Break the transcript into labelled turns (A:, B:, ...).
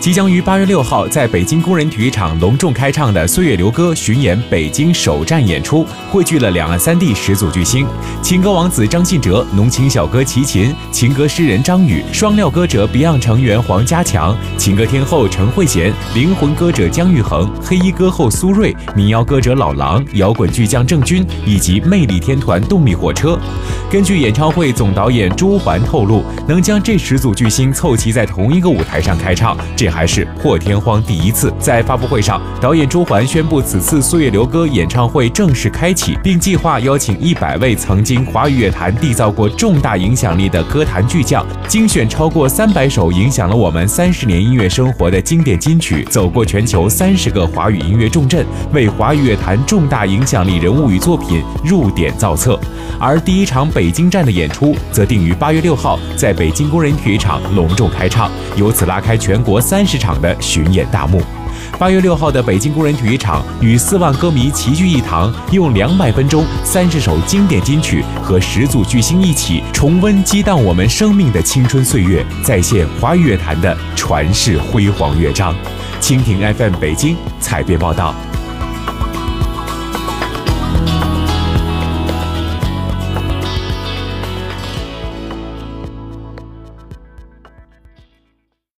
A: 即将于八月六号在北京工人体育场隆重开唱的《岁月流歌》巡演北京首站演出，汇聚了两岸三地十组巨星：情歌王子张信哲、浓情小哥齐秦、情歌诗人张宇、双料歌者 Beyond 成员黄家强、情歌天后陈慧娴、灵魂歌者姜育恒、黑衣歌后苏芮、民谣歌者老狼、摇滚巨匠郑钧以及魅力天团动力火车。根据演唱会总导演朱环透露，能将这十组巨星凑齐在同一个舞台上开唱，这样。还是破天荒第一次，在发布会上，导演朱桓宣布此次《岁月流歌》演唱会正式开启，并计划邀请一百位曾经华语乐坛缔造过重大影响力的歌坛巨匠，精选超过三百首影响了我们三十年音乐生活的经典金曲，走过全球三十个华语音乐重镇，为华语乐坛重大影响力人物与作品入点造册。而第一场北京站的演出则定于八月六号在北京工人体育场隆重开唱，由此拉开全国三。三十场的巡演大幕，八月六号的北京工人体育场与四万歌迷齐聚一堂，用两百分钟、三十首经典金曲和十组巨星一起重温激荡我们生命的青春岁月，再现华语乐坛的传世辉煌乐章。蜻蜓 FM 北京采编报道。